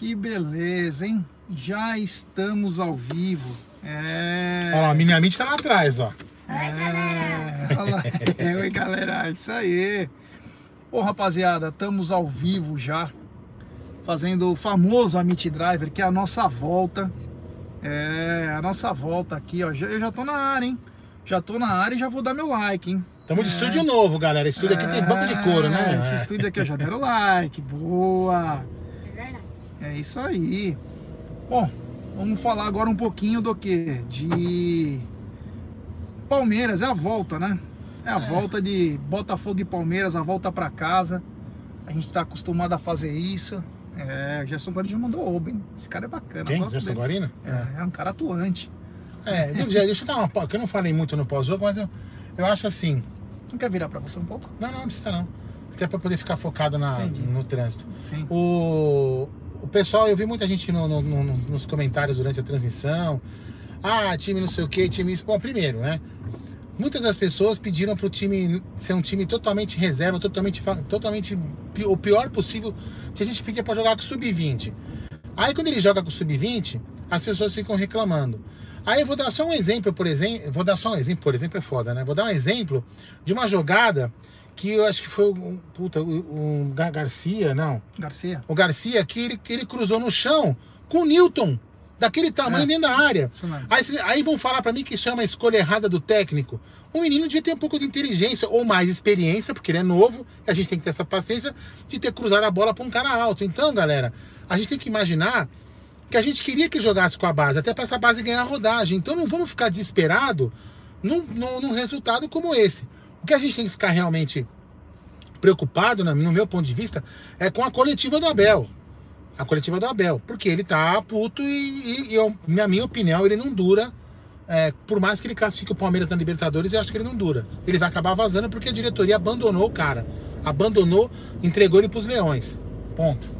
Que beleza, hein? Já estamos ao vivo. É. Olha lá, a Miniamite tá lá atrás, ó. É, olha lá. É, Oi, galera. Isso aí. Ô, rapaziada, estamos ao vivo já. Fazendo o famoso Amit Driver, que é a nossa volta. É, a nossa volta aqui, ó. Já- Eu já tô na área, hein? Já tô na área e já vou dar meu like, hein? Tamo de estúdio novo, galera. Esse estúdio aqui tem banco de couro, né? É, Esse estúdio aqui, ó, já deram like. Boa. É. É isso aí. Bom, vamos falar agora um pouquinho do que? De Palmeiras, é a volta, né? É a volta de Botafogo e Palmeiras, a volta pra casa. A gente tá acostumado a fazer isso. É, o Gerson Guarino já mandou oba, hein? Esse cara é bacana. Quem? Gerson. Guarino? É, é um cara atuante. É, deixa eu dar uma. que eu não falei muito no pós-jogo, mas eu, eu acho assim. Não quer virar pra você um pouco? Não, não, não precisa não. Até pra poder ficar focado na, Entendi. no trânsito. Sim. O, o pessoal, eu vi muita gente no- no- no- nos comentários durante a transmissão. Ah, time não sei o que, time isso. Bom, primeiro, né? Muitas das pessoas pediram pro time ser um time totalmente reserva, totalmente, totalmente o pior possível que a gente pedia pra jogar com o sub-20. Aí quando ele joga com o sub-20, as pessoas ficam reclamando. Aí eu vou dar só um exemplo, por exemplo, vou dar só um exemplo, por exemplo é foda, né? Vou dar um exemplo de uma jogada que eu acho que foi um puta, Gar- Garcia, não, Garcia. o Garcia, que ele, que ele cruzou no chão com o Newton, daquele tamanho É. dentro da área. Aí, aí vão falar pra mim que isso é uma escolha errada do técnico. O menino devia ter um pouco de inteligência ou mais experiência, porque ele é novo, e a gente tem que ter essa paciência de ter cruzado a bola pra um cara alto. Então, galera, a gente tem que imaginar que a gente queria que jogasse com a base, até pra essa base ganhar rodagem. Então não vamos ficar desesperado num, num, num resultado como esse. O que a gente tem que ficar realmente preocupado, no meu ponto de vista, é com a coletiva do Abel. A coletiva do Abel. Porque ele tá puto e, e- na minha opinião, ele não dura. é, por mais que ele classifique o Palmeiras na Libertadores, eu acho que ele não dura. Ele vai acabar vazando porque a diretoria abandonou o cara. Abandonou, entregou ele pros leões. Ponto.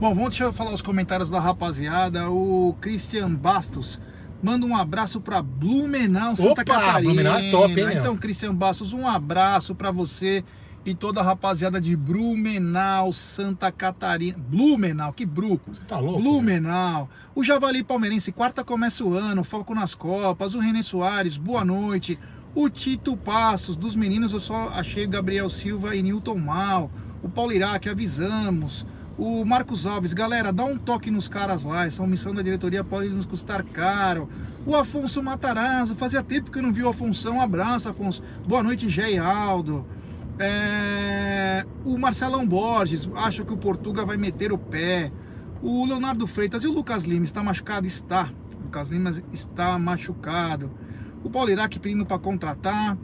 Bom, vamos deixa eu falar os comentários da rapaziada. O Christian Bastos manda um abraço pra Blumenau, Santa Opa, Catarina. Blumenau é top, hein? Então, Christian Bastos, um abraço pra você e toda a rapaziada de Blumenau, Santa Catarina. Blumenau, que bru. Você tá louco? Blumenau. O Javali Palmeirense, quarta começa o ano, foco nas Copas. O René Soares, boa noite. O Tito Passos, dos meninos eu só achei Gabriel Silva e Newton mal. O Paulo Iraque, avisamos. O Marcos Alves, galera, dá um toque nos caras lá. Essa omissão da diretoria pode nos custar caro. O Afonso Matarazzo, fazia tempo que eu não vi o Afonso. Um abraço, Afonso. Boa noite, Gé e Aldo. É, O Marcelão Borges, acho que o Portuga vai meter o pé. O Leonardo Freitas e o Lucas Lima está machucado? Está. O Lucas Lima está machucado. O Paulo Iraque pedindo para contratar.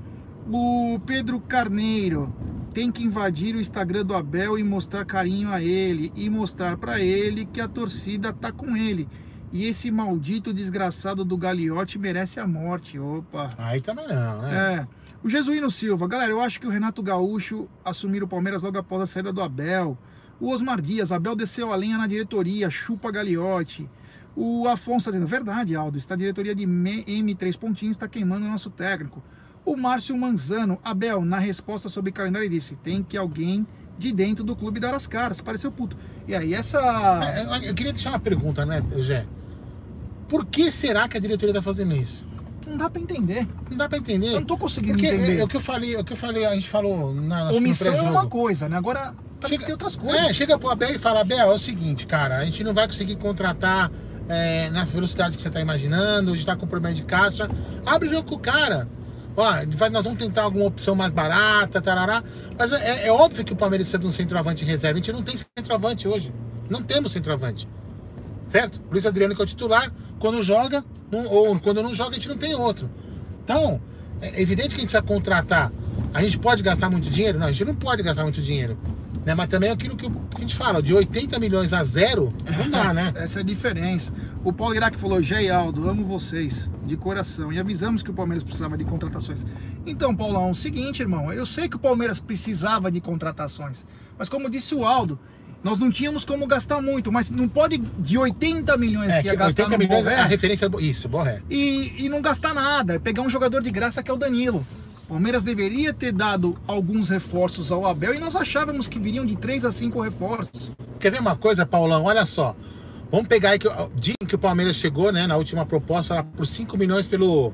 O Pedro Carneiro tem que invadir o Instagram do Abel e mostrar carinho a ele e mostrar para ele que a torcida tá com ele. E esse maldito desgraçado do Gagliotti merece a morte. Opa. Aí também não, né? É. O Jesuíno Silva, galera, eu acho que o Renato Gaúcho assumir o Palmeiras logo após a saída do Abel. O Osmar Dias, Abel desceu a lenha na diretoria, chupa Gagliotti. O Afonso está dizendo, verdade, Aldo, está a diretoria de M- M3 Pontinhos está queimando o nosso técnico. O Márcio Manzano, Abel, na resposta sobre calendário, disse: tem que alguém de dentro do clube dar as caras. Pareceu puto. E aí, essa. É, Eu, eu queria deixar uma pergunta, né, Gé? Por que será que a diretoria tá fazendo isso? Não dá pra entender. Não dá pra entender. Eu não tô conseguindo Porque entender. é, é o que eu falei, é o que eu falei, a gente falou na Omissão é uma coisa, né? Agora que tem outras coisas. É, chega pro Abel e fala, Abel, é o seguinte, cara, a gente não vai conseguir contratar é, na velocidade que você tá imaginando, a gente tá com problema de caixa. Abre o jogo com o cara. Ó, vai- nós vamos tentar alguma opção mais barata, tarará. Mas é, é óbvio que o Palmeiras precisa de um centroavante em reserva. A gente não tem centroavante hoje. Não temos centroavante. Certo? Luiz Adriano que é o titular, quando joga, não- ou quando não joga, a gente não tem outro. Então, é evidente que a gente precisa contratar. A gente pode gastar muito dinheiro? Não, a gente não pode gastar muito dinheiro. Né? Mas também é aquilo que, a gente fala, de 80 milhões a zero, não dá, né? Essa é a diferença. O Paulo Iraque falou: Jé Aldo, amo vocês, de coração. E avisamos que o Palmeiras precisava de contratações. Então, Paulão, é o seguinte, irmão. Eu sei que o Palmeiras precisava de contratações. Mas, como disse o Aldo, nós não tínhamos como gastar muito. Mas não pode de 80 milhões É, que ia que gastar 80 no milhões, Borré a referência é isso, Borré. e, e não gastar nada. É Pegar um jogador de graça que é o Danilo. O Palmeiras deveria ter dado alguns reforços ao Abel e nós achávamos que viriam de 3 a 5 reforços. Quer ver uma coisa, Paulão? Olha só. Vamos pegar aí que dizem que o Palmeiras chegou, né, na última proposta lá por 5 milhões pelo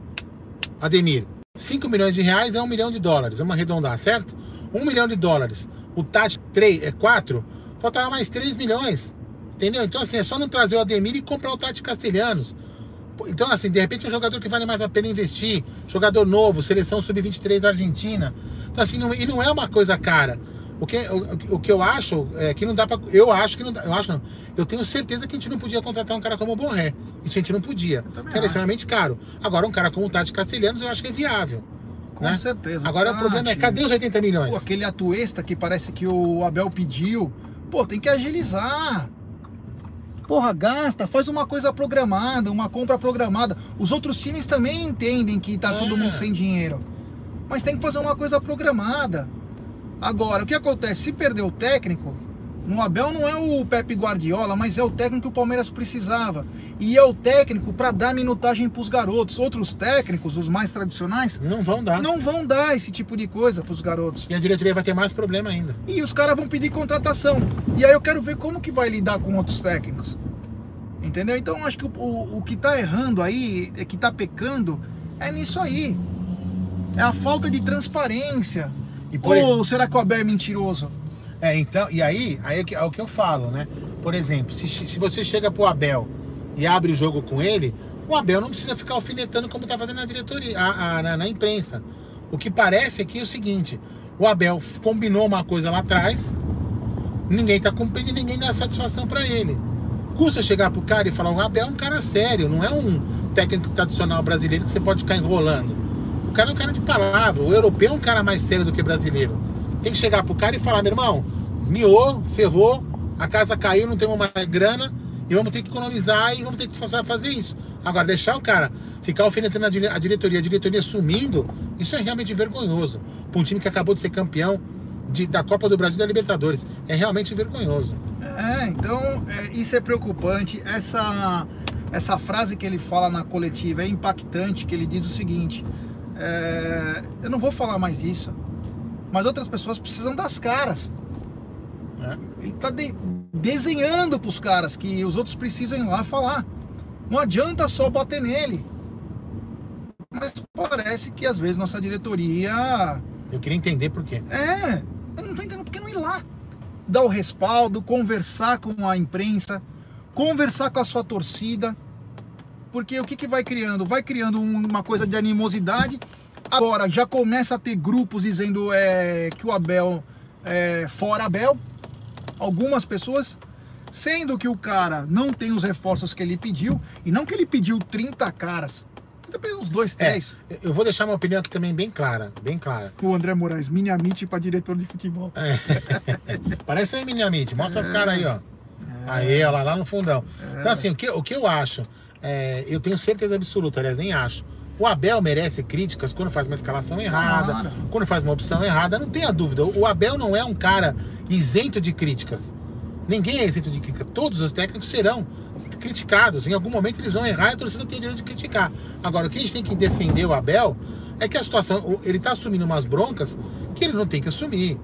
Ademir. 5 milhões de reais é 1 milhão de dólares, vamos arredondar, certo? 1 milhão de dólares. O Tati 3 é 4, faltava mais 3 milhões. Entendeu? Então assim, é só não trazer o Ademir e comprar o Tati Castelhanos. Então, assim, de repente é um jogador que vale mais a pena investir. Jogador novo, seleção sub-23 da Argentina. Então, assim, não, e não é uma coisa cara. O que, o, o que eu acho é que não dá pra. Eu acho que não dá. Eu acho não. Eu tenho certeza que a gente não podia contratar um cara como o Borré. Isso a gente não podia. Era extremamente caro. Agora, um cara como o Tati Castelhanos, eu acho que é viável. Com né? certeza. Agora o problema é, cadê os 80 milhões? Pô, aquele atuesta que parece que o Abel pediu. Pô, tem que agilizar. Porra, gasta, faz uma coisa programada, uma compra programada. Os outros times também entendem que tá É. todo mundo sem dinheiro. Mas tem que fazer uma coisa programada. Agora, o que acontece? Se perder o técnico, no Abel não é o Pepe Guardiola, mas é o técnico que o Palmeiras precisava. E é o técnico para dar minutagem pros garotos. Outros técnicos, os mais tradicionais, Não vão dar. não vão dar esse tipo de coisa pros garotos. E a diretoria vai ter mais problema ainda. E os caras vão pedir contratação. E aí eu quero ver como que vai lidar com outros técnicos. Entendeu? Então acho que o, o, o que tá errando aí, é que tá pecando, é nisso aí. É a falta de transparência. E por Ou será que o Abel é mentiroso? É, então, e aí, aí é, é o que eu falo, né? Por exemplo, se, se você chega pro Abel e abre o jogo com ele, o Abel não precisa ficar alfinetando como tá fazendo na diretoria, a- a- na, na imprensa. O que parece aqui é o seguinte: o Abel combinou uma coisa lá atrás, ninguém tá cumprindo e ninguém dá satisfação para ele. Custa chegar pro cara e falar: o Abel é um cara sério, não é um técnico tradicional brasileiro que você pode ficar enrolando. O cara é um cara de palavra, o europeu é um cara mais sério do que brasileiro. Tem que chegar pro cara e falar, meu irmão, miou, ferrou, a casa caiu, não temos mais grana e vamos ter que economizar e vamos ter que fazer, isso. Agora, deixar o cara ficar alfinetando a diretoria, a diretoria sumindo, isso é realmente vergonhoso. Para um time que acabou de ser campeão de- da Copa do Brasil e da Libertadores. É realmente vergonhoso. É, então é, isso é preocupante. Essa, essa frase que ele fala na coletiva é impactante, que ele diz o seguinte, é, eu não vou falar mais disso, mas outras pessoas precisam das caras. né? Ele tá de- desenhando pros caras que os outros precisam ir lá falar. Não adianta só bater nele. Mas parece que às vezes nossa diretoria. Eu queria entender por quê. É, eu não tô entendendo por que não ir lá. Dar o respaldo, conversar com a imprensa, conversar com a sua torcida. Porque o que, que vai criando? Vai criando um- uma coisa de animosidade. Agora já começa a ter grupos dizendo é, que o Abel é fora Abel. Algumas pessoas. Sendo que o cara não tem os reforços que ele pediu. E não que ele pediu 30 caras. Uns dois, É, três. eu vou deixar uma opinião aqui também bem clara, bem clara. O André Moraes, minimamente para diretor de futebol. Parece aí, Minamite. Mostra as caras aí, ó. Aí, ó, lá, lá no fundão. Então, assim, o que, o que eu acho, é, eu tenho certeza absoluta, aliás, nem acho. O Abel merece críticas quando faz uma escalação errada, Claro. quando faz uma opção errada, não tenha dúvida. O Abel não é um cara isento de críticas. Ninguém é isento de crítica. Todos os técnicos serão criticados. Em algum momento eles vão errar e a torcida tem o direito de criticar. Agora, o que a gente tem que defender o Abel é que a situação, ele está assumindo umas broncas que ele não tem que assumir.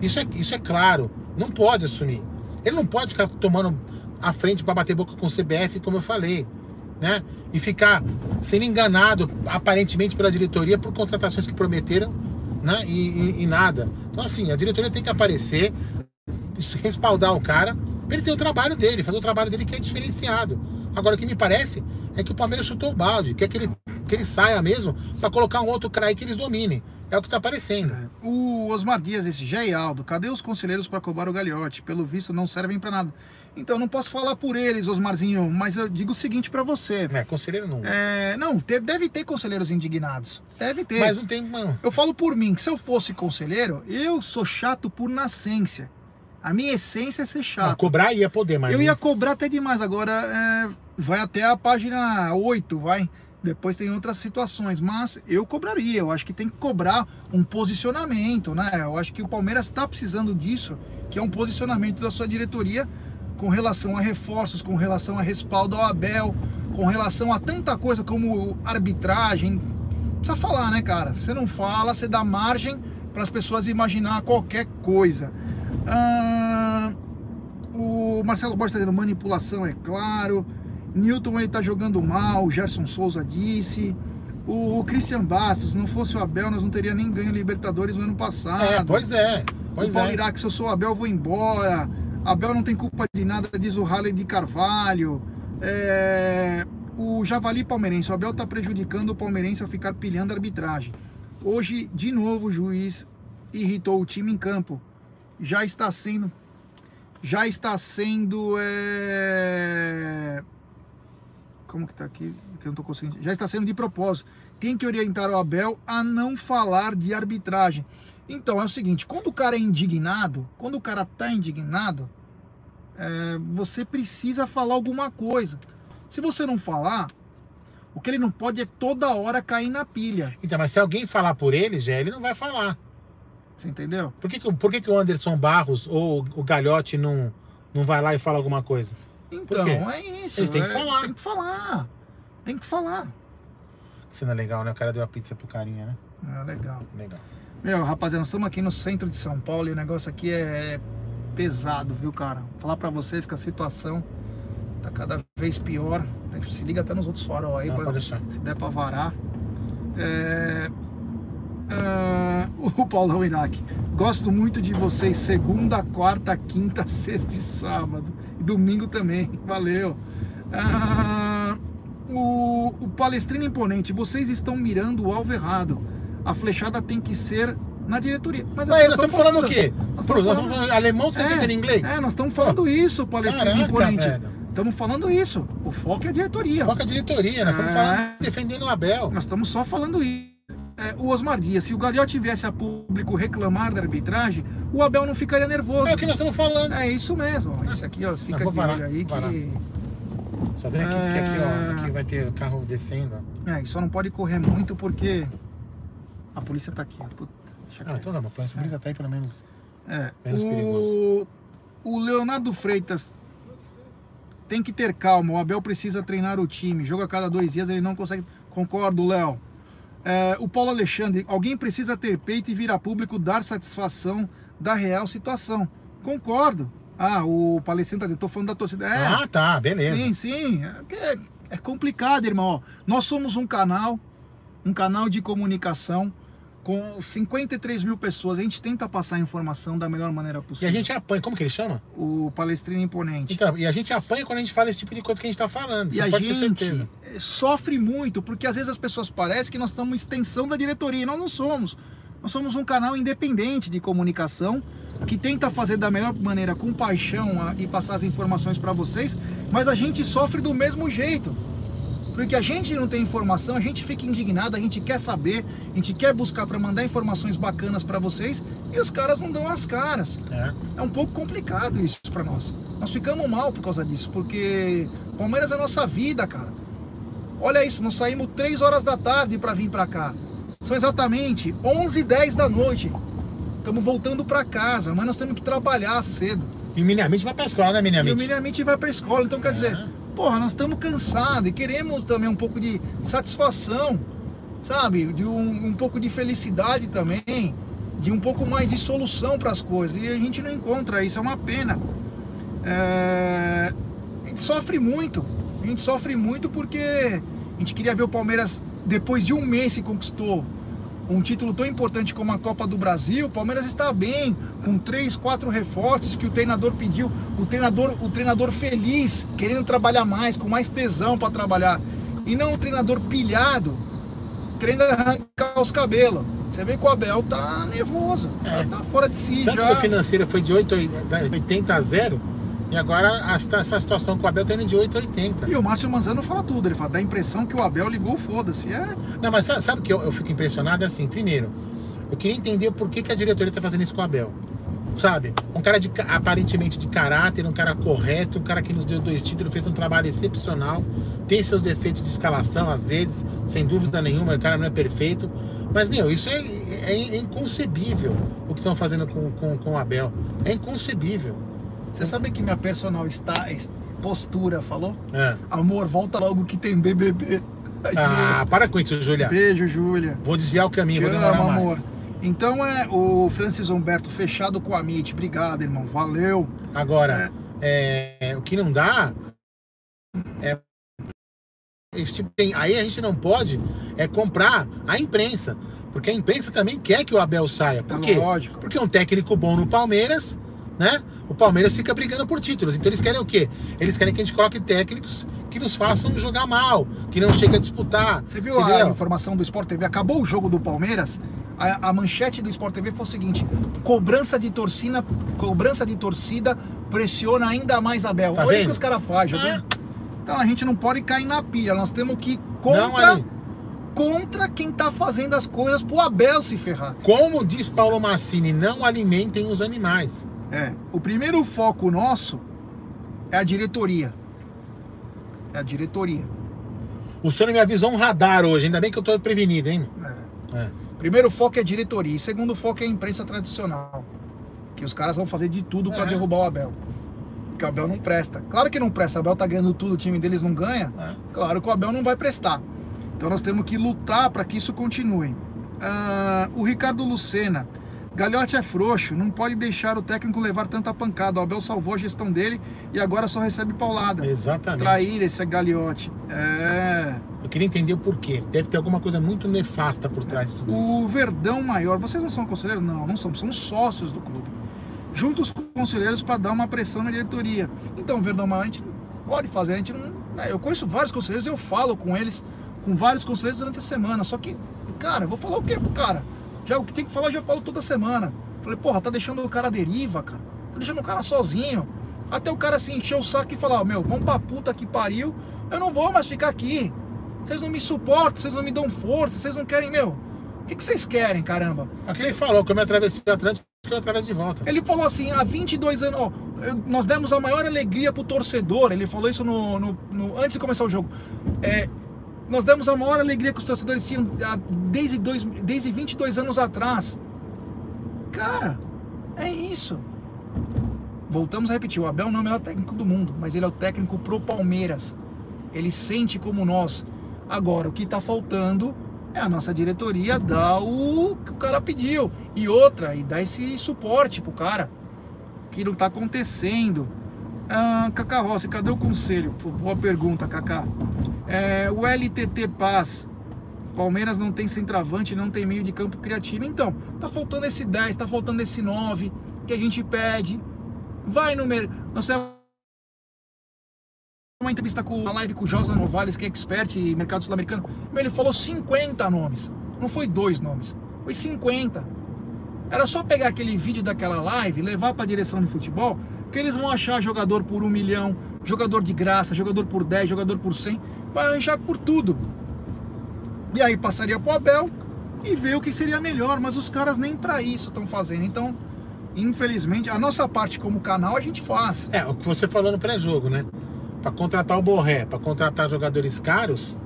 Isso é, isso é claro. Não pode assumir. Ele não pode ficar tomando a frente para bater boca com o CBF, como eu falei. Né? E ficar sendo enganado, aparentemente, pela diretoria por contratações que prometeram né? e, e- e nada. Então, assim, a diretoria tem que aparecer, respaldar o cara, para ele ter o trabalho dele, fazer o trabalho dele que é diferenciado. Agora, o que me parece é que o Palmeiras chutou o balde, quer que ele, que ele saia mesmo para colocar um outro cara aí que eles dominem. É o que está aparecendo. O Osmar Dias disse, já e Aldo, cadê os conselheiros para cobrar o Gagliotti? Pelo visto não servem para nada. Então não posso falar por eles, Osmarzinho, mas eu digo o seguinte para você. É, conselheiro não. É, não, te- deve ter conselheiros indignados. Deve ter. Mas não tem. Mano, Eu falo por mim, que se eu fosse conselheiro, eu sou chato por nascença. A minha essência é ser chato. cobrar ia poder, mas. Eu ia cobrar até demais, agora é, vai até a página 8, vai. Depois tem outras situações, mas eu cobraria. Eu acho que tem que cobrar um posicionamento, né? Eu acho que o Palmeiras está precisando disso, que é um posicionamento da sua diretoria com relação a reforços, com relação a respaldo ao Abel, com relação a tanta coisa como arbitragem. Precisa falar, né, cara? Você não fala, você dá margem para as pessoas imaginar qualquer coisa. Ah, O Marcelo Borges está dizendo manipulação, é claro. Newton ele tá jogando mal, o Gerson Souza disse. O, o Christian Bastos, se não fosse o Abel, nós não teria nem ganho Libertadores no ano passado. É, pois é. Pois o Paulo é. Iraque, se eu sou o Abel, eu vou embora. Abel não tem culpa de nada, diz o Halley de Carvalho. É, O Javali Palmeirense, o Abel tá prejudicando o Palmeirense ao ficar pilhando a arbitragem. Hoje, de novo, o juiz irritou o time em campo. Já está sendo. Já está sendo. é, Como que tá aqui? Que eu não tô conseguindo. Já está sendo de propósito. Tem que orientar o Abel a não falar de arbitragem. Então é o seguinte, quando o cara é indignado, quando o cara tá indignado, é, você precisa falar alguma coisa. Se você não falar, o que ele não pode é toda hora cair na pilha. Então, mas se alguém falar por ele, já ele não vai falar. Você entendeu? Por que, que, por que, que o Anderson Barros ou o Galhote não, não vai lá e fala alguma coisa? Então, é isso. Eles têm que é- falar. Tem que falar. Tem que falar. Cena legal, né? O cara deu a pizza pro carinha, né? É legal. Legal. Meu, rapaziada, nós estamos aqui no centro de São Paulo e o negócio aqui é pesado, viu, cara? Vou falar pra vocês que a situação tá cada vez pior. Se liga até nos outros farol aí, Não, pra- se der pra varar. É... ah, o Paulão Iraque. Gosto muito de vocês segunda, quarta, quinta, sexta e sábado. Domingo também. Valeu. Ah, o, o Palestrino Imponente. Vocês estão mirando o alvo errado. A flechada tem que ser na diretoria. Mas Mas nós estamos falando o quê? Nós Pô, estamos falando- alemão, você tá entendendo inglês? É, nós estamos falando isso, Palestrino Caraca, Imponente. velho. Estamos falando isso. O foco é a diretoria. Foca a diretoria, nós estamos É. falando defendendo o Abel. Nós estamos só falando isso. É, o Osmar Dias, se o Gagliotti tivesse a público reclamar da arbitragem, o Abel não ficaria nervoso. É o que nós estamos falando. É isso mesmo. ó. Isso aqui, ó, fica de parar, olho aí parar. que. Só vem aqui, porque aqui, ó, É. aqui vai ter o carro descendo. É, e só não pode correr muito porque a polícia tá aqui. Puta, deixa Ah, então dá. Põe essa brisa tá aí pelo menos. É, Menos o, perigoso. o Leonardo Freitas tem que ter calma. O Abel precisa treinar o time. Joga a cada dois dias, ele não consegue. Concordo, Léo. É, o Paulo Alexandre, alguém precisa ter peito e vir a público dar satisfação da real situação. Concordo. Ah, o Palestino tá dizendo, tô falando da torcida. É, Ah, tá, beleza. Sim, sim. É, é- é complicado, irmão. Nós somos um canal, um canal de comunicação com 53 mil pessoas. A gente tenta passar a informação da melhor maneira E possível. a gente apanha, como que ele chama? O Palestrino Imponente. Então, e a gente apanha quando a gente fala esse tipo de coisa que a gente tá falando. e a gente eh, sofre muito, porque às vezes as pessoas parecem que nós estamos extensão da diretoria, e nós não somos. Nós somos um canal independente de comunicação que tenta fazer da melhor maneira, com paixão e passar as informações para vocês, mas a gente sofre do mesmo jeito. Porque a gente não tem informação, a gente fica indignado, a gente quer saber, a gente quer buscar para mandar informações bacanas para vocês e os caras não dão as caras. É. É um pouco complicado isso para nós. Nós ficamos mal por causa disso, porque Palmeiras é nossa vida, cara. Olha isso, nós saímos 3 horas da tarde para vir para cá. São exatamente 11 h 10 da noite. Estamos voltando para casa, mas nós temos que trabalhar cedo. E o Miniamite vai pra escola, né, E o Miniamite? Miniamite vai para escola, então quer É. dizer, porra, nós estamos cansados e queremos também um pouco de satisfação, sabe? De um, um pouco de felicidade também, de um pouco mais de solução para as coisas. E a gente não encontra isso, é uma pena. É, A gente sofre muito, a gente sofre muito porque a gente queria ver o Palmeiras, depois de um mês que conquistou um título tão importante como a Copa do Brasil, o Palmeiras está bem, com três, quatro reforços que o treinador pediu, o treinador, o treinador feliz, querendo trabalhar mais, com mais tesão para trabalhar, e não o treinador pilhado, querendo arrancar os cabelos. Você vê que o Abel tá nervoso, É. tá fora de si Tanto já. que o financeiro foi de 8, 80 a 0. E agora essa situação com o Abel tá indo de 8 a 80. E o Márcio Manzano fala tudo, ele fala, dá a impressão que o Abel ligou, foda-se. É, Não, mas sabe, sabe o que eu, eu fico impressionado? É assim, primeiro, eu queria entender por que, que a diretoria tá fazendo isso com o Abel. Sabe? Um cara de, aparentemente de caráter, um cara correto, um cara que nos deu dois títulos, fez um trabalho excepcional, tem seus defeitos de escalação às vezes, sem dúvida nenhuma, o cara não é perfeito. Mas, meu, isso é, é- é inconcebível o que estão fazendo com, com, com o Abel. É inconcebível. Você sabe que minha personal está postura falou? É. Amor, volta logo que tem BBB. Ah, para com isso, Julia. Beijo, Júlia. Vou desviar o caminho, Te vou demorar amo, mais. amor. Então é o Francis Humberto fechado com a MIT. Obrigado, irmão. Valeu. Agora, É, o que não dá é esse tipo de- aí a gente não pode é comprar a imprensa, porque a imprensa também quer que o Abel saia. Por É quê? lógico. Porque um técnico bom no Palmeiras, né? O Palmeiras fica brigando por títulos. Então eles querem o quê? Eles querem que a gente coloque técnicos que nos façam jogar mal, que não chegue a disputar. Você viu a entendeu? informação do Sport TV? Acabou o jogo do Palmeiras. A, a manchete do Sport TV foi o seguinte: cobrança de torcida, cobrança de torcida pressiona ainda mais Abel. Tá Olha o que os caras fazem. É. jogador. Então a gente não pode cair na pilha. Nós temos que ir Não, contra, Ali. contra quem tá fazendo as coisas pro Abel se ferrar. Como diz Paulo Massini, não alimentem os animais. É. O primeiro foco nosso é a diretoria. É a diretoria. O senhor me avisou um radar hoje, ainda bem que eu tô prevenido, hein? É. É. Primeiro foco é a diretoria e segundo foco é a imprensa tradicional. Que os caras vão fazer de tudo pra É. derrubar o Abel. Porque o Abel não presta. Claro que não presta. O Abel tá ganhando tudo, o time deles não ganha. É. Claro que o Abel não vai prestar. Então nós temos que lutar para que isso continue. Ah, o Ricardo Lucena. Galhote é frouxo, não pode deixar o técnico levar tanta pancada. O Abel salvou a gestão dele e agora só recebe paulada. Exatamente. Trair esse Galhote. É. Eu queria entender o porquê. Deve ter alguma coisa muito nefasta por trás de tudo isso. O Verdão Maior, vocês não são conselheiros? Não, não somos, somos sócios do clube. Junto os conselheiros para dar uma pressão na diretoria. Então, Verdão Maior, a gente não pode fazer, a gente não. né, Eu conheço vários conselheiros, eu falo com eles, com vários conselheiros durante a semana. Só que, cara, vou falar o quê pro cara? Já o que tem que falar, eu já falo toda semana. Falei, porra, tá deixando o cara à deriva, cara. Tá deixando o cara sozinho. Até o cara se encher o saco e falar, ó, meu, vamos pra puta que pariu. Eu não vou mais ficar aqui. Vocês não me suportam, vocês não me dão força, vocês não querem, meu. O que, que vocês querem, caramba? Aqui ele falou que eu me atravessei o Atlântico, que eu atravesso de volta. Ele falou assim, há 22 anos, ó, nós demos a maior alegria pro torcedor. Ele falou isso no, no- no- antes de começar o jogo. É, nós demos a maior alegria que os torcedores tinham há- desde, dois, desde 22 anos atrás. Cara, é isso. Voltamos a repetir, o Abel não é o melhor técnico do mundo, mas ele é o técnico pro Palmeiras. Ele sente como nós. Agora, o que tá faltando é a nossa diretoria dar o que o cara pediu. E outra, e dar esse suporte pro cara. Que não tá acontecendo. Ah, Cacá Rossi, cadê o conselho? Boa pergunta, Cacá. É, o LTT Paz. Palmeiras não tem centroavante, não tem meio de campo criativo. Então, tá faltando esse 10, tá faltando esse 9 que a gente pede. Vai no mer... Nós uma entrevista com uma live com o Josa Novales, que é expert em mercado sul-americano. Ele falou 50 nomes. Não foi dois nomes, foi 50. Era só pegar aquele vídeo daquela live, levar para a direção de futebol, que eles vão achar jogador por um milhão, jogador de graça, jogador por 10, jogador por 100, para arranjar por tudo. E aí passaria pro Abel e ver o que seria melhor, mas os caras nem para isso estão fazendo. Então, infelizmente, a nossa parte como canal a gente faz. É, o que você falou no pré-jogo, né? Pra contratar o Borré, pra contratar jogadores caros,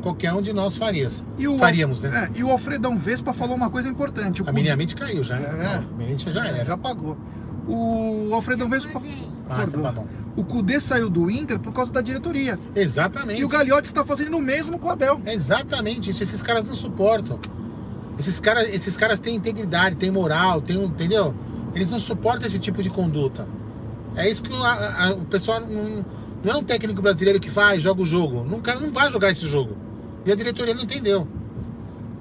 qualquer um de nós faria. E o Faríamos, né? É, e o Alfredão Vespa falou uma coisa importante. O A minha mente caiu já. É. A minha mente já era. já pagou. O Alfredão Vespa Ah, acordou. então tá bom. O Cudê saiu do Inter por causa da diretoria. Exatamente. E o Gagliotti está fazendo o mesmo com o Abel. Exatamente isso. Esses caras não suportam. Esses caras, esses caras têm integridade, têm moral, têm, um- entendeu? Eles não suportam esse tipo de conduta. É isso que o, a- a- o pessoal não, não é um técnico brasileiro que faz, joga o jogo. O cara não vai jogar esse jogo. E a diretoria não entendeu.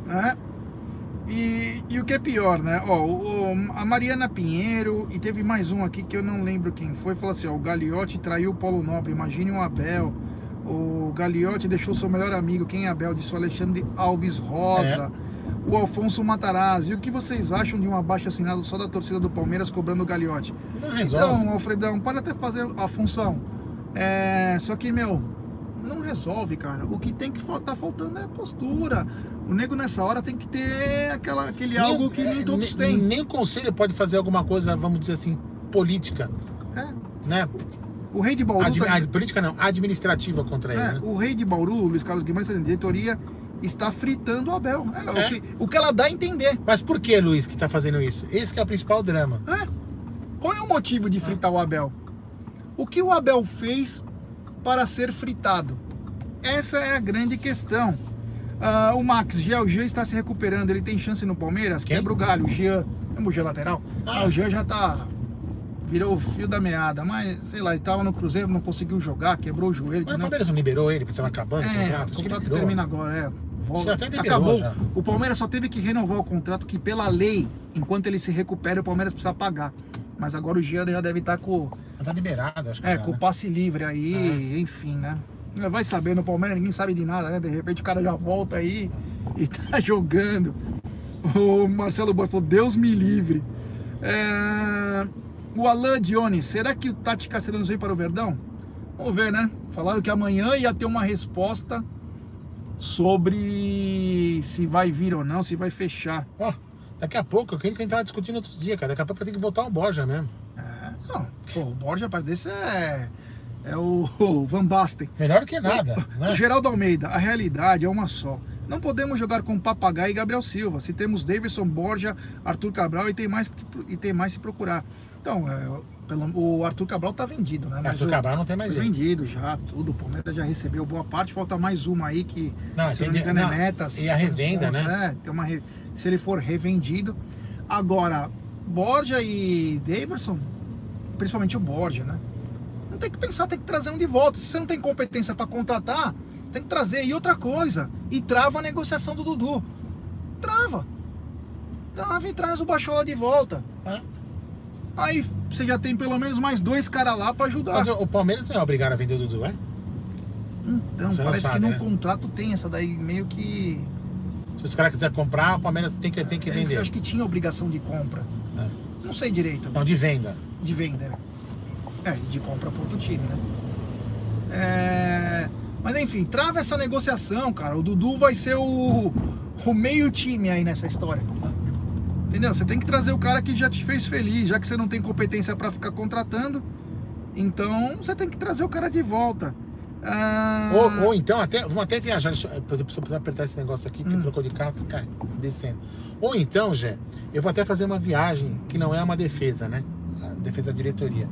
né? E, e o que é pior, né? Ó, o- o- a Mariana Pinheiro, e teve mais um aqui que eu não lembro quem foi, falou assim: ó, o Gagliotti traiu o Paulo Nobre, imagine um Abel. O Gagliotti deixou seu melhor amigo, quem é Abel? Disse o Alexandre Alves Rosa. O Alfonso Matarazzi. E o que vocês acham de um abaixo assinado só da torcida do Palmeiras cobrando o Gagliotti? Não resolve. Então, Alfredão, pode até fazer a função. É, só que, meu, não resolve, cara. O que tem que tá faltando é postura. O nego nessa hora tem que ter aquela, aquele Nem- algo que nem é, todos nem, têm. Nem o conselho pode fazer alguma coisa, vamos dizer assim, política. É. Né? O rei de Bauru, Ad- tá política não, administrativa contra ele. é, né? o rei de Bauru, Luiz Carlos Guimarães, tá dizendo, diretoria está fritando o Abel. É, É. O, que, o que ela dá a entender. Mas por que, Luiz, que tá fazendo isso? Esse é o principal drama. É. Qual é o motivo de fritar o Abel? O que o Abel fez para ser fritado? Essa é a grande questão. Ah, o Max, Jean, o Jean está se recuperando, ele tem chance no Palmeiras? Quem? Quebra o galho, o Jean. Lembra o Jean lateral? Ah, Ah. o Jean já tá virou o fio da meada. Mas, sei lá, ele tava no Cruzeiro, não conseguiu jogar, quebrou o joelho. Mas o não... Palmeiras não liberou ele, porque tava acabando o É, contrato? o contrato liberou. termina agora, é. Volta. Já liberou, Acabou. já. O Palmeiras só teve que renovar o contrato que, pela lei, enquanto ele se recupera, o Palmeiras precisa pagar. Mas agora o Jean já deve estar com, Mas Tá liberado, acho que é, já, com o né? passe livre aí, enfim, né? Vai saber, no Palmeiras ninguém sabe de nada, né? De repente o cara já volta aí e tá jogando. O Marcelo Borges falou, Deus me livre. É, O Alain Dionis, será que o Tati Castellanos vem para o Verdão? Vamos ver, né? Falaram que amanhã ia ter uma resposta sobre se vai vir ou não, se vai fechar. Ó, daqui a pouco, eu queria que a gente tava discutindo outros dias, cara. Daqui a pouco vai ter que voltar o Borja mesmo. É, não, pô, o Borges, para desse é, é o, o Van Basten. Melhor que nada, né? Geraldo Almeida, a realidade é uma só. Não podemos jogar com Papagaio e Gabriel Silva. Se temos Davidson, Borja, Arthur Cabral e tem mais, que, e tem mais se procurar. Então, é, pelo- o Arthur Cabral tá vendido, né? Arthur o- Cabral não tem mais vendido já, tudo. O Palmeiras já recebeu boa parte. Falta mais uma aí que, Não, se eu não me entendi. engano, é Netas. e a revenda, né? É, tem uma se ele for revendido. Agora, Borja e Davidson, principalmente o Borja, né? Não tem que pensar, tem que trazer um de volta. Se você não tem competência para contratar, tem que trazer. E outra coisa, e trava a negociação do Dudu. Trava. Trava e traz o Bachola de volta. É. Aí você já tem pelo menos mais dois caras lá para ajudar. Mas o Palmeiras não é obrigado a vender o Dudu, é? Então, Você parece sabe, que no né? contrato tem essa daí meio que. Se os caras quiserem comprar, o Palmeiras tem que, tem que Eles- vender. Eu acho que tinha obrigação de compra. É. Não sei direito. Não, de venda. De venda. É, e de compra para outro time, né? É, Mas enfim, trava essa negociação, cara. O Dudu vai ser o, o meio time aí nessa história. Entendeu? Você tem que trazer o cara que já te fez feliz, já que você não tem competência para ficar contratando. Então você tem que trazer o cara de volta. Ah, Ou, ou então, até, vamos até viajar. Deixa, eu- preciso apertar esse negócio aqui, porque Hum. trocou de carro, cai, descendo. Ou então, Jé, eu vou até fazer uma viagem que não é uma defesa, né? Defesa da diretoria.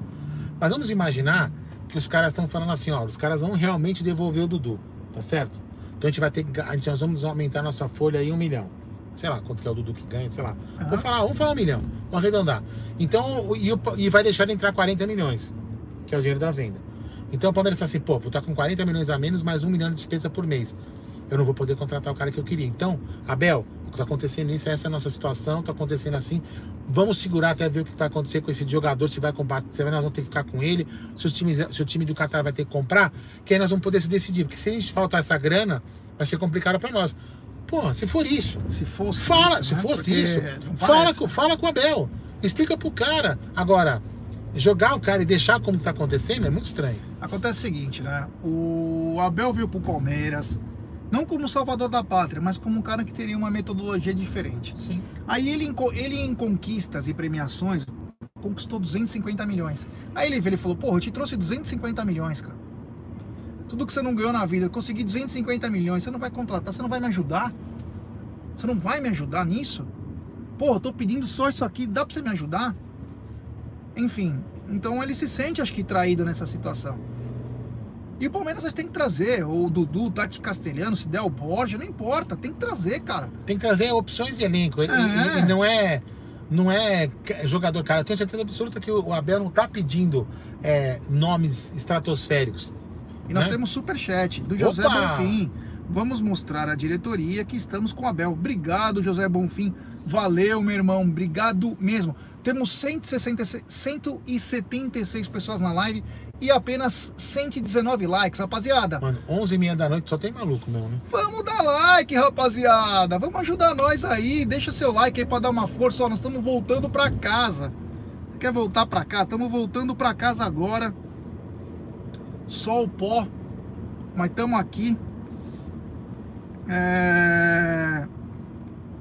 Mas vamos imaginar que os caras estão falando assim, ó, os caras vão realmente devolver o Dudu, tá certo? Então a gente vai ter que, a gente, nós vamos aumentar nossa folha aí um milhão. Sei lá quanto que é o Dudu que ganha, sei lá. Aham. Vou falar, vamos falar um milhão, vamos arredondar. Então, e, e vai deixar de entrar 40 milhões, que é o dinheiro da venda. Então o Palmeiras fala assim, pô, vou estar com 40 milhões a menos, mais um milhão de despesa por mês. Eu não vou poder contratar o cara que eu queria. Então, Abel, o que está acontecendo isso, essa é a nossa situação, está acontecendo assim. Vamos segurar até ver o que vai acontecer com esse jogador, se vai combater, se nós vamos ter que ficar com ele, se, times, se o time do Qatar vai ter que comprar, que aí nós vamos poder se decidir. Porque se a gente faltar essa grana, vai ser complicado para nós. Pô, se for isso, se fosse Fala, isso, se né? fosse Porque isso, fala com, fala com o Abel. Explica pro cara. Agora, jogar o cara e deixar como tá acontecendo é muito estranho. Acontece o seguinte, né? O Abel veio pro Palmeiras, não como salvador da pátria, mas como um cara que teria uma metodologia diferente. Sim. Aí ele, ele em conquistas e premiações conquistou 250 milhões. Aí ele veio e falou: Porra, eu te trouxe 250 milhões, cara. Tudo que você não ganhou na vida, eu consegui 250 milhões. Você não vai contratar, você não vai me ajudar? Você não vai me ajudar nisso? Porra, eu tô pedindo só isso aqui, dá pra você me ajudar? Enfim, então ele se sente, acho que, traído nessa situação. E o Palmeiras tem que trazer, ou o Dudu, o Tati Castelhano, se der o Borja, não importa, tem que trazer, cara. Tem que trazer opções de elenco. E, É. e- e não é. Não é jogador, cara. Eu tenho certeza absoluta que o Abel não tá pedindo é, nomes estratosféricos. E nós Né? temos superchat do José Opa! Bonfim. Vamos mostrar à diretoria que estamos com o Abel. Obrigado, José Bonfim. Valeu, meu irmão. Obrigado mesmo. Temos 166, 176 pessoas na live e apenas 119 likes, rapaziada. Mano, 11 e meia da noite só tem maluco mesmo, né? Vamos dar like, rapaziada. Vamos ajudar nós aí. Deixa seu like aí pra dar uma força. Ó, nós estamos voltando pra casa. Você quer voltar pra casa? Estamos voltando pra casa agora. Só o pó. Mas estamos aqui. É...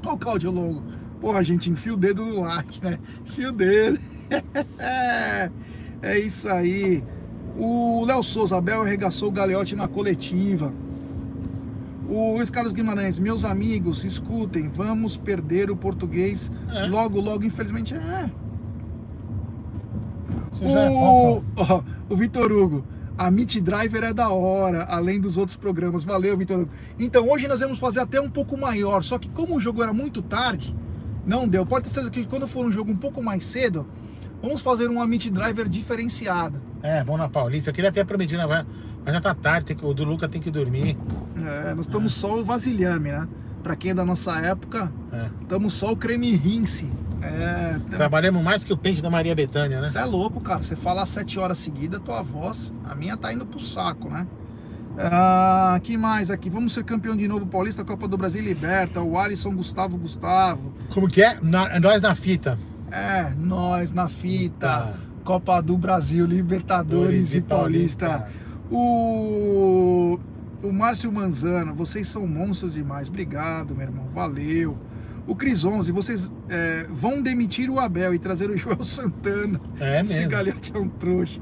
Ó o Claudio Longo. Porra, gente, enfia o dedo no like, né? Enfia o dedo. é isso aí. O Léo Souza, Abel arregaçou o galeote na coletiva. O Luiz Carlos Guimarães, meus amigos, escutem, vamos perder o português É. logo, logo, infelizmente. É. Isso é O, ó, o Vitor Hugo, a Meet Driver é da hora, além dos outros programas. Valeu, Vitor Hugo. Então, hoje nós vamos fazer até um pouco maior, só que como o jogo era muito tarde, não deu. Pode ter certeza que quando for um jogo um pouco mais cedo, Vamos fazer um Amit Driver diferenciado. É, vamos na Paulista. Eu queria até prometer, né, mas já tá tarde, que, o do Luca tem que dormir. É, nós estamos só o vasilhame, né? Pra quem é da nossa época, É. estamos só o creme rinse. É, Trabalhamos mais que o pente da Maria Bethânia, né? Você é louco, cara. Você falar sete horas seguidas, tua voz, a minha tá indo pro saco, né? Ah, que mais aqui? Vamos ser campeão de novo Paulista, Copa do Brasil Liberta. O Alisson Gustavo Gustavo. Como que é? Na- nós na fita. É, nós na fita. Tá. Copa do Brasil, Libertadores e Paulista. O, o Márcio Manzano, vocês são monstros demais. Obrigado, meu irmão. Valeu. O Cris 11, vocês é, vão demitir o Abel e trazer o Joel Santana. É Esse mesmo. Galhote é um trouxa.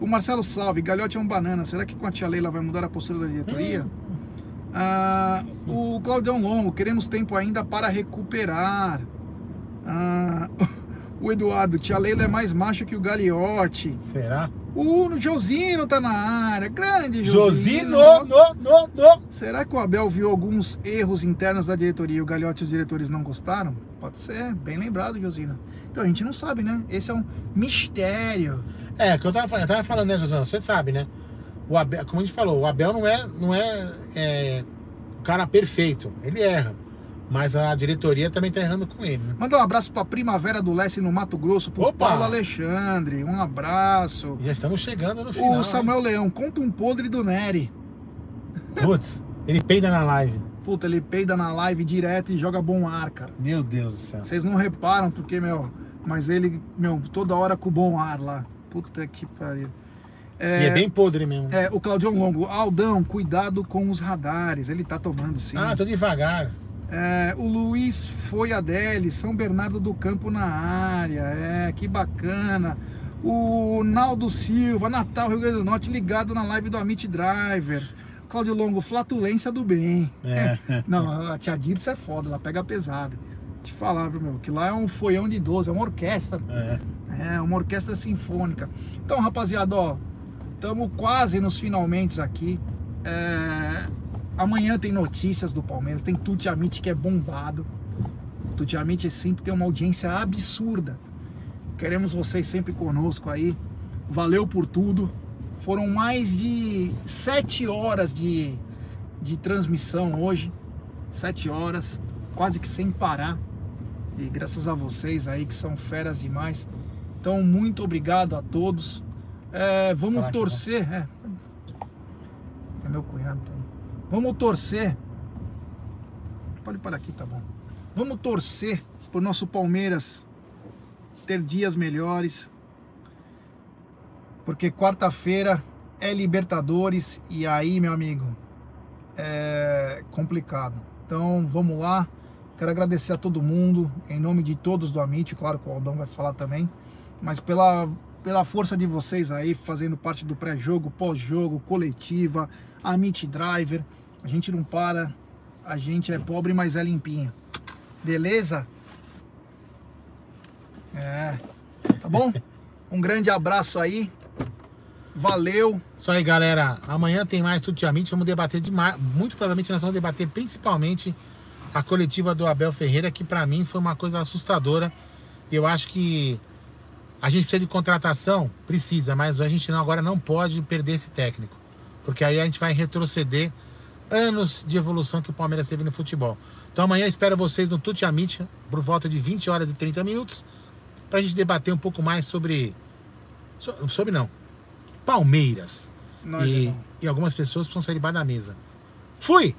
O Marcelo Salve, Galhote é um banana. Será que com a tia Leila vai mudar a postura da diretoria? Hum. Ah, o Claudião Longo, queremos tempo ainda para recuperar. Ah, o Eduardo, tia Leila é mais macho que o Galiote. Será? O Josino tá na área. Grande Josino, Josino. no, no, no. Será que o Abel viu alguns erros internos da diretoria e o Galhote e os diretores não gostaram? Pode ser, bem lembrado, Josino. Então a gente não sabe, né? Esse é um mistério. É, que eu tava, falando- eu tava falando, né, José? Você sabe, né? O Abel, como a gente falou, o Abel não é, não é, é o cara perfeito. Ele erra. Mas a diretoria também tá errando com ele, né? Manda um abraço pra Primavera do Leste no Mato Grosso, pro Opa! Paulo Alexandre. Um abraço. Já estamos chegando no final. O Samuel Leão, conta um podre do Nery. hein? Putz, ele peida na live. Puta, ele peida na live direto e joga bom ar, cara. Meu Deus do céu. Vocês não reparam porque, meu, mas ele, meu, toda hora com bom ar lá. Puta que pariu. E é bem podre mesmo. É, o Claudião Longo, Aldão, cuidado com os radares. Ele tá tomando sim. Ah, tô devagar. É, o Luiz foi a Deli, São Bernardo do Campo na área. É, que bacana. O Naldo Silva, Natal, Rio Grande do Norte, ligado na live do Amit Driver. Cláudio Longo, flatulência do bem. É. Não, a tia Dirce é foda, ela pega pesado. Te falar, meu, que lá é um foião de 12, é uma orquestra. É. É, uma orquestra sinfônica. Então, rapaziada, ó, estamos quase nos finalmente aqui. É, amanhã tem notícias do Palmeiras, tem Tuti Amit que é bombado. Tuti Amit sempre tem uma audiência absurda. Queremos vocês sempre conosco aí. Valeu por tudo. Foram mais de sete horas de, de transmissão hoje. Sete horas, quase que sem parar. E graças a vocês aí que são feras demais. Então, muito obrigado a todos. É, vamos torcer. É. é meu cunhado também. Vamos torcer. Pode parar aqui, tá bom. Vamos torcer pro nosso Palmeiras ter dias melhores. Porque quarta-feira é Libertadores e aí, meu amigo, é complicado. Então, vamos lá. Quero agradecer a todo mundo, em nome de todos do Amit, claro que o Aldão vai falar também, mas pela, pela força de vocês aí, fazendo parte do pré-jogo, pós-jogo, coletiva, Amit Driver. A gente não para, a gente é pobre, mas é limpinha. Beleza? É. Tá bom? Um grande abraço aí. Valeu. Isso aí, galera. Amanhã tem mais Tutiamente. Vamos debater demais. Muito provavelmente nós vamos debater principalmente a coletiva do Abel Ferreira, que pra mim foi uma coisa assustadora. Eu acho que a gente precisa de contratação, precisa, mas a gente não, agora não pode perder esse técnico. Porque aí a gente vai retroceder anos de evolução que o Palmeiras teve no futebol. Então amanhã espero vocês no Tuti Amit, por volta de 20 horas e 30 minutos, pra gente debater um pouco mais sobre. so- Sobre não. Palmeiras. Nós, E, irmão. e algumas pessoas precisam sair debaixo da mesa. Fui!